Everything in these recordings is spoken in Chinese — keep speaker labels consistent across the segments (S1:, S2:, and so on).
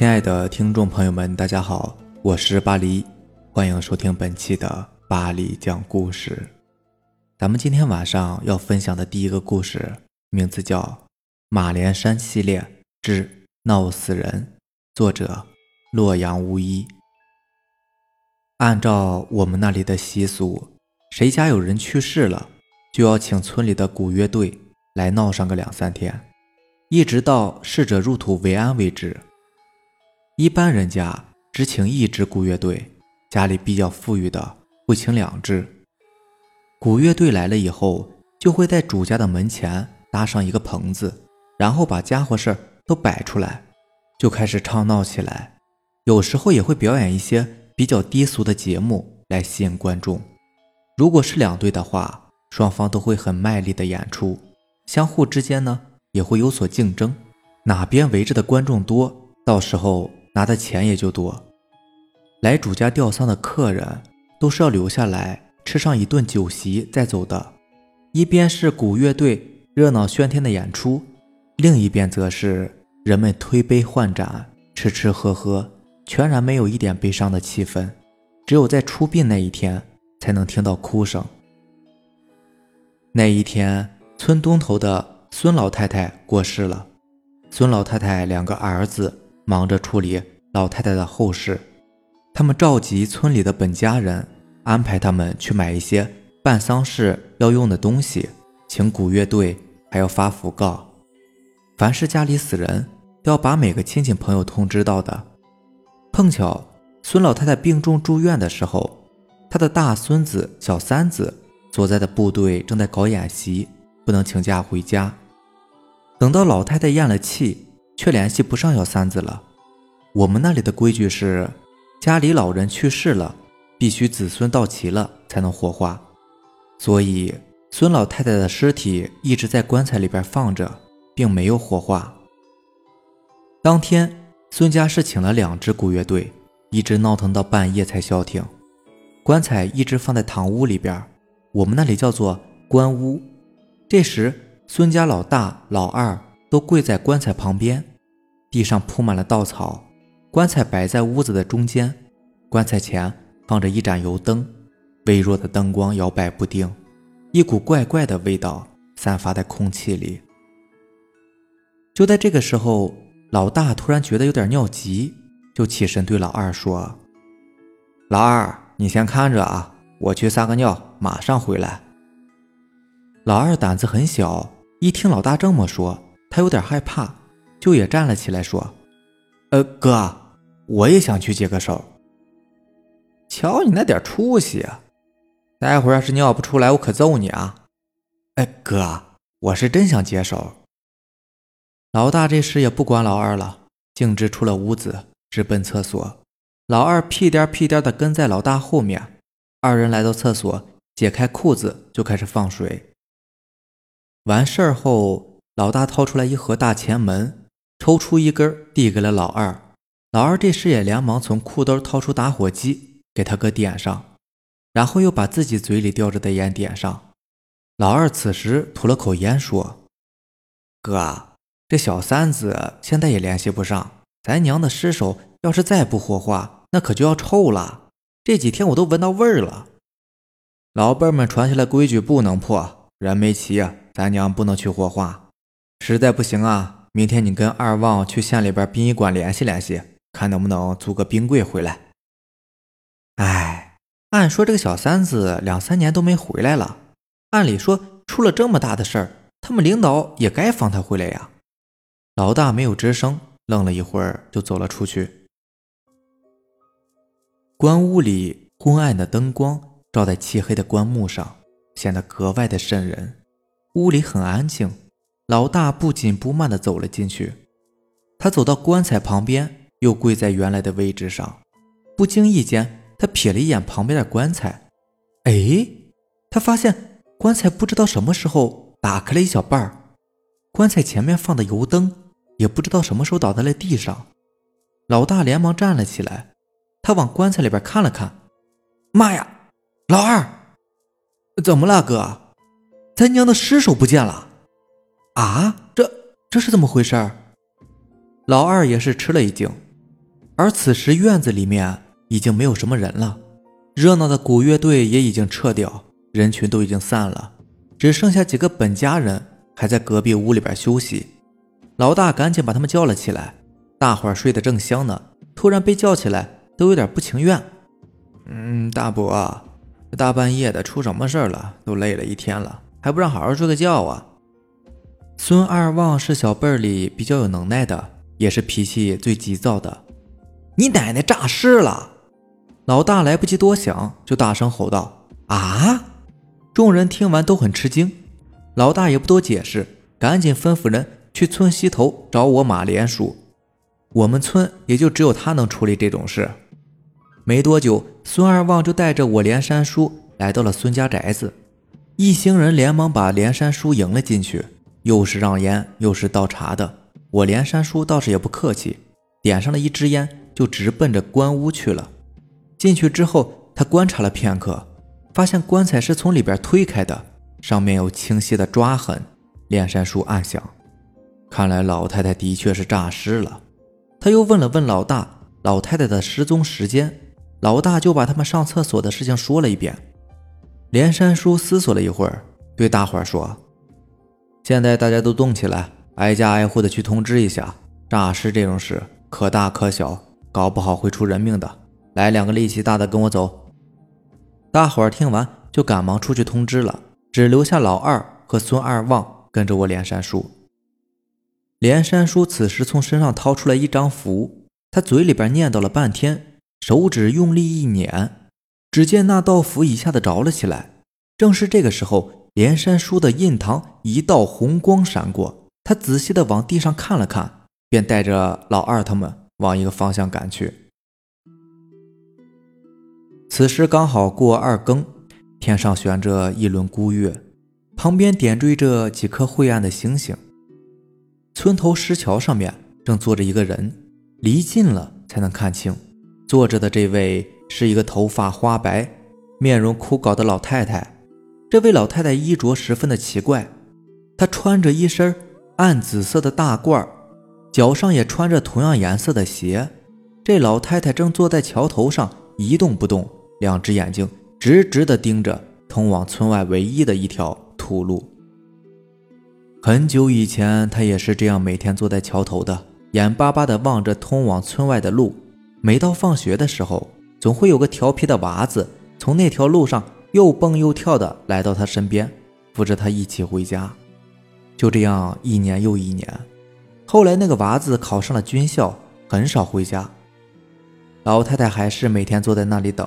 S1: 亲爱的听众朋友们，大家好，我是巴黎，欢迎收听本期的巴黎讲故事。咱们今天晚上要分享的第一个故事，名字叫《马连山系列之闹死人》，作者洛阳无一。按照我们那里的习俗，谁家有人去世了，就要请村里的鼓乐队来闹上个两三天，一直到逝者入土为安为止。一般人家只请一支鼓乐队，家里比较富裕的会请两支。鼓乐队来了以后，就会在主家的门前搭上一个棚子，然后把家伙事儿都摆出来，就开始唱闹起来。有时候也会表演一些比较低俗的节目来吸引观众。如果是两队的话，双方都会很卖力的演出，相互之间呢也会有所竞争，哪边围着的观众多，到时候。拿的钱也就多，来主家吊丧的客人都是要留下来吃上一顿酒席再走的。一边是鼓乐队热闹喧天的演出，另一边则是人们推杯换盏、吃吃喝喝，全然没有一点悲伤的气氛。只有在出殡那一天才能听到哭声。那一天，村东头的孙老太太过世了，孙老太太两个儿子。忙着处理老太太的后事，他们召集村里的本家人，安排他们去买一些办丧事要用的东西，请鼓乐队，还要发讣告。凡是家里死人，都要把每个亲戚朋友通知到的。碰巧孙老太太病重住院的时候，她的大孙子、小三子所在的部队正在搞演习，不能请假回家。等到老太太咽了气。却联系不上小三子了。我们那里的规矩是，家里老人去世了，必须子孙到齐了才能火化。所以孙老太太的尸体一直在棺材里边放着，并没有火化。当天，孙家是请了两支鼓乐队，一直闹腾到半夜才消停。棺材一直放在堂屋里边，我们那里叫做棺屋。这时，孙家老大、老二都跪在棺材旁边。地上铺满了稻草，棺材摆在屋子的中间，棺材前放着一盏油灯，微弱的灯光摇摆不定，一股怪怪的味道散发在空气里。就在这个时候，老大突然觉得有点尿急，就起身对老二说：“老二，你先看着啊，我去撒个尿，马上回来。”老二胆子很小，一听老大这么说，他有点害怕。就也站了起来，说：“呃，哥，我也想去接个手。瞧你那点出息，待会儿要是尿不出来，我可揍你啊！”哎，哥，我是真想接手。老大这时也不管老二了，径直出了屋子，直奔厕所。老二屁颠屁颠的跟在老大后面。二人来到厕所，解开裤子就开始放水。完事儿后，老大掏出来一盒大前门。抽出一根，递给了老二。老二这时也连忙从裤兜掏出打火机，给他哥点上，然后又把自己嘴里叼着的烟点上。老二此时吐了口烟，说：“哥，这小三子现在也联系不上，咱娘的尸首要是再不火化，那可就要臭了。这几天我都闻到味儿了。老辈们传下来规矩不能破，人没齐，咱娘不能去火化。实在不行啊。”明天你跟二旺去县里边殡仪馆联系联系，看能不能租个冰柜回来。哎，按说这个小三子两三年都没回来了，按理说出了这么大的事儿，他们领导也该放他回来呀。老大没有吱声，愣了一会儿就走了出去。棺屋里昏暗的灯光照在漆黑的棺木上，显得格外的瘆人。屋里很安静。老大不紧不慢地走了进去，他走到棺材旁边，又跪在原来的位置上。不经意间，他瞥了一眼旁边的棺材，哎，他发现棺材不知道什么时候打开了一小半，棺材前面放的油灯也不知道什么时候倒在了地上。老大连忙站了起来，他往棺材里边看了看，妈呀，老二，怎么了，哥？咱娘的尸首不见了！啊，这这是怎么回事？老二也是吃了一惊，而此时院子里面已经没有什么人了，热闹的古乐队也已经撤掉，人群都已经散了，只剩下几个本家人还在隔壁屋里边休息。老大赶紧把他们叫了起来，大伙儿睡得正香呢，突然被叫起来，都有点不情愿。嗯，大伯，大半夜的出什么事了？都累了一天了，还不让好好睡个觉啊？孙二旺是小辈儿里比较有能耐的，也是脾气最急躁的。你奶奶诈尸了！老大来不及多想，就大声吼道：“啊！”众人听完都很吃惊。老大也不多解释，赶紧吩咐人去村西头找我马连叔。我们村也就只有他能处理这种事。没多久，孙二旺就带着我连山叔来到了孙家宅子。一行人连忙把连山叔迎了进去，又是让烟又是倒茶的。我连山叔倒是也不客气，点上了一支烟。就直奔着棺屋去了。进去之后，他观察了片刻，发现棺材是从里边推开的，上面有清晰的抓痕。连山叔暗想：看来老太太的确是诈尸了。他又问了问老大老太太的失踪时间，老大就把他们上厕所的事情说了一遍。连山叔思索了一会儿，对大伙儿说：“现在大家都动起来，挨家挨户的去通知一下，诈尸这种事可大可小。”搞不好会出人命的，来两个力气大的跟我走。大伙儿听完就赶忙出去通知了，只留下老二和孙二旺跟着我连山叔。连山叔此时从身上掏出来一张符，他嘴里边念叨了半天，手指用力一捻，只见那道符一下子着了起来。正是这个时候，连山叔的印堂一道红光闪过，他仔细的往地上看了看，便带着老二他们。往一个方向赶去。此时刚好过二更，天上悬着一轮孤月，旁边点缀着几颗晦暗的星星。村头石桥上面正坐着一个人，离近了才能看清。坐着的这位是一个头发花白、面容枯槁的老太太。这位老太太衣着十分的奇怪，她穿着一身暗紫色的大褂。脚上也穿着同样颜色的鞋，这老太太正坐在桥头上一动不动，两只眼睛直直地盯着通往村外唯一的一条土路。很久以前，她也是这样，每天坐在桥头的，眼巴巴地望着通往村外的路。每到放学的时候，总会有个调皮的娃子从那条路上又蹦又跳地来到他身边，扶着他一起回家。就这样，一年又一年。后来那个娃子考上了军校，很少回家。老太太还是每天坐在那里等，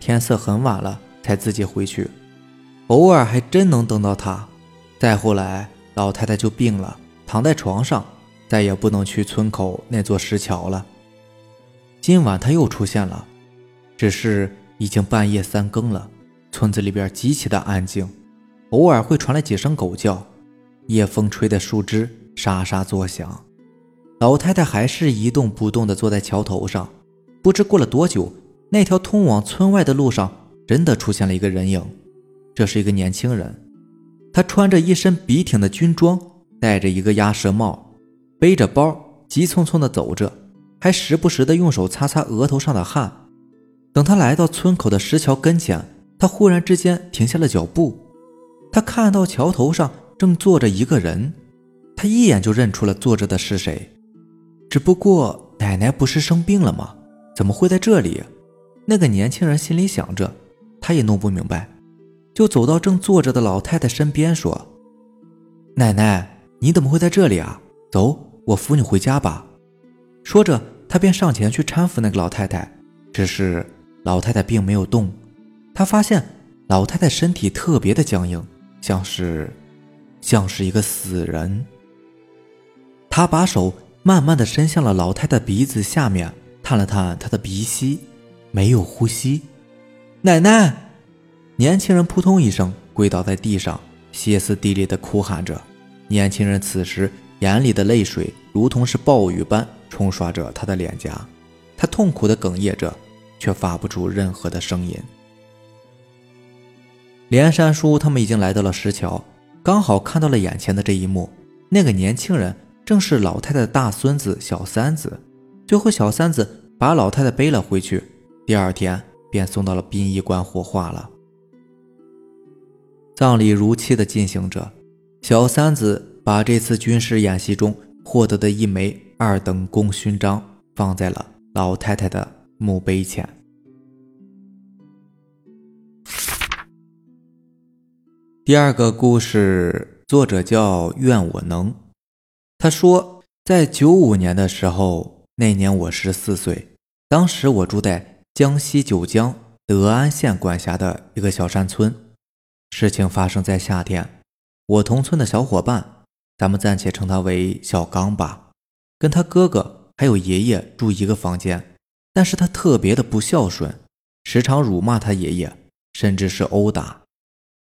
S1: 天色很晚了才自己回去。偶尔还真能等到他。再后来，老太太就病了，躺在床上，再也不能去村口那座石桥了。今晚他又出现了，只是已经半夜三更了，村子里边极其的安静，偶尔会传来几声狗叫，夜风吹的树枝。沙沙作响，老太太还是一动不动地坐在桥头上。不知过了多久，那条通往村外的路上真的出现了一个人影。这是一个年轻人，他穿着一身笔挺的军装，戴着一个鸭舌帽，背着包，急匆匆地走着，还时不时地用手擦擦额头上的汗。等他来到村口的石桥跟前，他忽然之间停下了脚步。他看到桥头上正坐着一个人。他一眼就认出了坐着的是谁，只不过奶奶不是生病了吗？怎么会在这里？那个年轻人心里想着，他也弄不明白，就走到正坐着的老太太身边说：“奶奶，你怎么会在这里啊？走，我扶你回家吧。”说着，他便上前去搀扶那个老太太。只是老太太并没有动，他发现老太太身体特别的僵硬，像是，像是一个死人。他把手慢慢的伸向了老太太鼻子下面，探了探她的鼻息，没有呼吸。奶奶，年轻人扑通一声跪倒在地上，歇斯底里的哭喊着。年轻人此时眼里的泪水如同是暴雨般冲刷着他的脸颊，他痛苦的哽咽着，却发不出任何的声音。连山叔他们已经来到了石桥，刚好看到了眼前的这一幕，那个年轻人。正是老太太的大孙子小三子，最后小三子把老太太背了回去，第二天便送到了殡仪馆火化了。葬礼如期的进行着，小三子把这次军事演习中获得的一枚二等功勋章放在了老太太的墓碑前。第二个故事作者叫愿我能，他说，在九五年的时候，那年我十四岁，当时我住在江西九江德安县管辖的一个小山村。事情发生在夏天，我同村的小伙伴，咱们暂且称他为小刚吧，跟他哥哥还有爷爷住一个房间，但是他特别的不孝顺，时常辱骂他爷爷，甚至是殴打。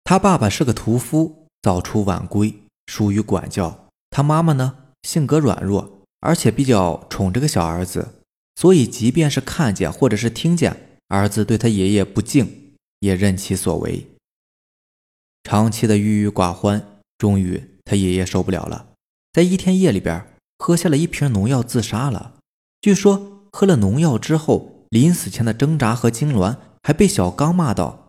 S1: 他爸爸是个屠夫，早出晚归，疏于管教。他妈妈呢，性格软弱，而且比较宠这个小儿子，所以即便是看见或者是听见儿子对他爷爷不敬，也任其所为。长期的郁郁寡欢，终于他爷爷受不了了，在一天夜里边喝下了一瓶农药自杀了。据说喝了农药之后，临死前的挣扎和痉挛，还被小刚骂道：“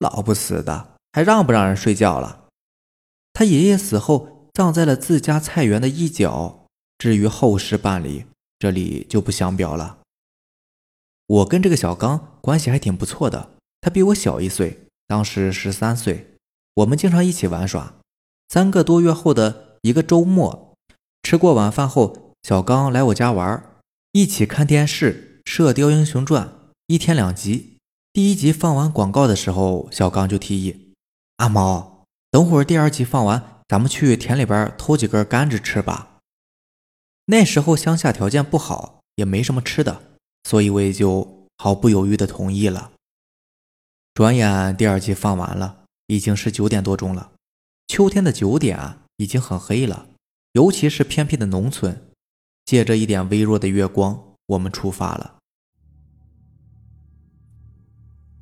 S1: 老不死的！”还让不让人睡觉了？他爷爷死后葬在了自家菜园的一角。至于后事办理，这里就不详表了。我跟这个小刚关系还挺不错的，他比我小一岁，当时十三岁。我们经常一起玩耍。三个多月后的一个周末，吃过晚饭后，小刚来我家玩，一起看电视《射雕英雄传》，一天两集。第一集放完广告的时候，小刚就提议。阿毛，等会儿第二集放完，咱们去田里边偷几根甘蔗吃吧。那时候乡下条件不好，也没什么吃的，所以我也就毫不犹豫的同意了。转眼第二集放完了，已经是九点多钟了。秋天的九点已经很黑了，尤其是偏僻的农村。借着一点微弱的月光，我们出发了。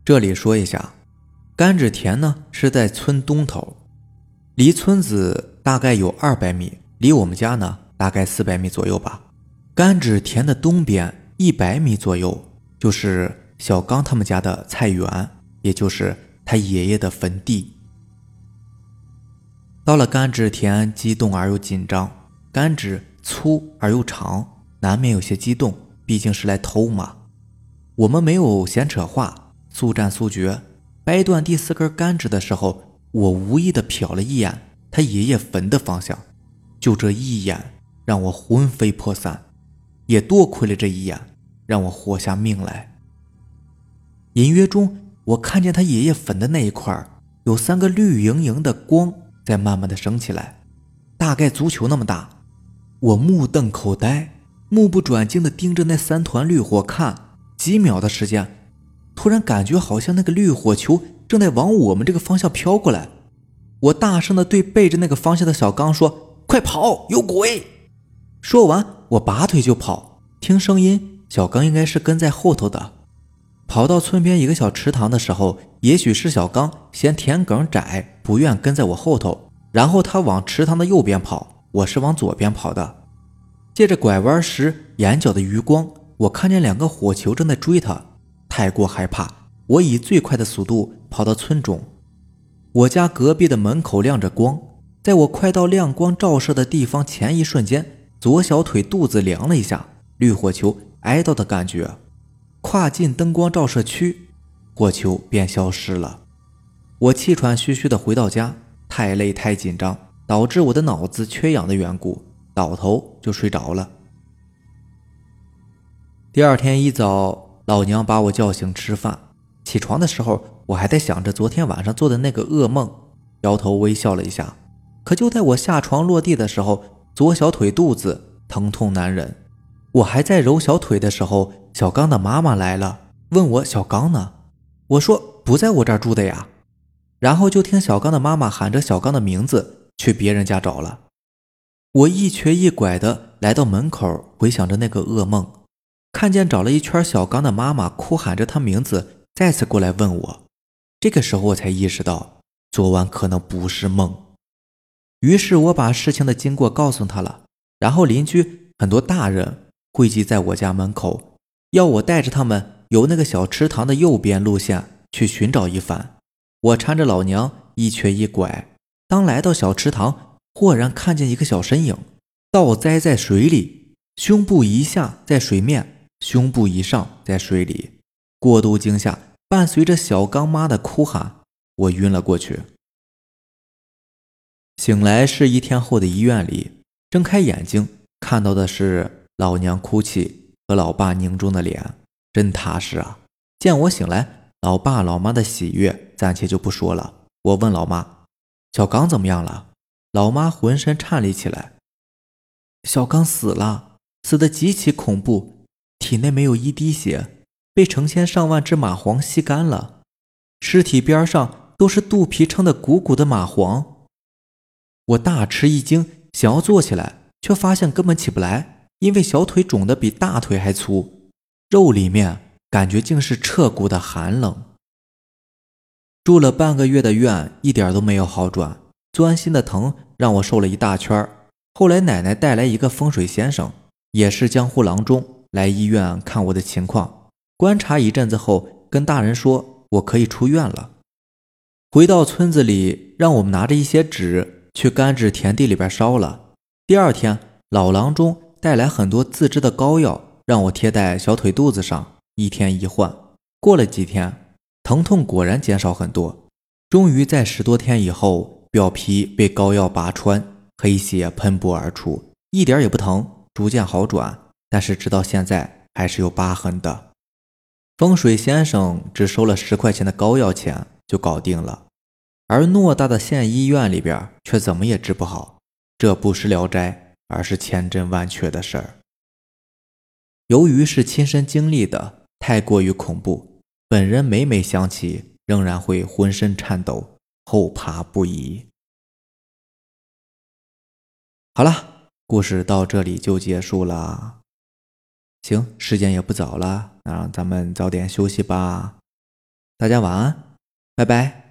S1: 这里说一下。甘蔗田呢是在村东头，离村子大概有二百米，离我们家呢大概四百米左右吧。甘蔗田的东边一百米左右就是小刚他们家的菜园，也就是他爷爷的坟地。到了甘蔗田，激动而又紧张。甘蔗粗而又长，难免有些激动，毕竟是来偷嘛。我们没有闲扯话，速战速决。掰断第四根甘蔗的时候，我无意的瞟了一眼他爷爷坟的方向，就这一眼让我魂飞魄散，也多亏了这一眼，让我活下命来。隐约中，我看见他爷爷坟的那一块有三个绿莹莹的光在慢慢的升起来，大概足球那么大。我目瞪口呆，目不转睛的盯着那三团绿火看，几秒的时间。突然感觉好像那个绿火球正在往我们这个方向飘过来，我大声的对背着那个方向的小刚说：“快跑，有鬼！”说完，我拔腿就跑。听声音，小刚应该是跟在后头的。跑到村边一个小池塘的时候，也许是小刚嫌田埂窄，不愿跟在我后头，然后他往池塘的右边跑，我是往左边跑的。借着拐弯时眼角的余光，我看见两个火球正在追他。太过害怕，我以最快的速度跑到村中。我家隔壁的门口亮着光，在我快到亮光照射的地方前一瞬间，左小腿肚子凉了一下，绿火球挨到的感觉。跨进灯光照射区，火球便消失了。我气喘吁吁地回到家，太累太紧张，导致我的脑子缺氧的缘故，倒头就睡着了。第二天一早。老娘把我叫醒吃饭，起床的时候我还在想着昨天晚上做的那个噩梦，摇头微笑了一下。可就在我下床落地的时候，左小腿肚子疼痛难忍。我还在揉小腿的时候，小刚的妈妈来了，问我小刚呢？我说不在我这儿住的呀。然后就听小刚的妈妈喊着小刚的名字，去别人家找了。我一瘸一拐的来到门口，回想着那个噩梦。看见找了一圈小刚的妈妈哭喊着他名字，再次过来问我。这个时候我才意识到，昨晚可能不是梦。于是我把事情的经过告诉他了。然后邻居很多大人汇集在我家门口，要我带着他们由那个小池塘的右边路线去寻找一番。我搀着老娘一瘸一拐，当来到小池塘，豁然看见一个小身影，倒栽在水里，胸部一下在水面，胸部以上在水里。过度惊吓，伴随着小刚妈的哭喊，我晕了过去。醒来是一天后的医院里，睁开眼睛看到的是老娘哭泣和老爸凝重的脸，真踏实啊！见我醒来，老爸老妈的喜悦暂且就不说了。我问老妈：“小刚怎么样了？”老妈浑身颤栗起来：“小刚死了，死得极其恐怖，体内没有一滴血，被成千上万只蚂蟥吸干了，尸体边上都是肚皮撑得鼓鼓的蚂蟥。”我大吃一惊，想要坐起来，却发现根本起不来，因为小腿肿得比大腿还粗，肉里面感觉竟是彻骨的寒冷。住了半个月的院，一点都没有好转，钻心的疼让我瘦了一大圈后来奶奶带来一个风水先生，也是江湖郎中，来医院看我的情况，观察一阵子后，跟大人说我可以出院了。回到村子里，让我们拿着一些纸。去甘蔗田地里边烧了。第二天，老郎中带来很多自制的膏药，让我贴在小腿肚子上，一天一换。过了几天，疼痛果然减少很多。终于在十多天以后，表皮被膏药拔穿，黑血喷薄而出，一点也不疼，逐渐好转。但是直到现在还是有疤痕的。风水先生只收了十块钱的膏药钱就搞定了。而偌大的县医院里边却怎么也治不好，这不是聊斋，而是千真万确的事儿。由于是亲身经历的，太过于恐怖，本人每每想起，仍然会浑身颤抖，后怕不已。好了，故事到这里就结束了。行，时间也不早了，那咱们早点休息吧。大家晚安，拜拜。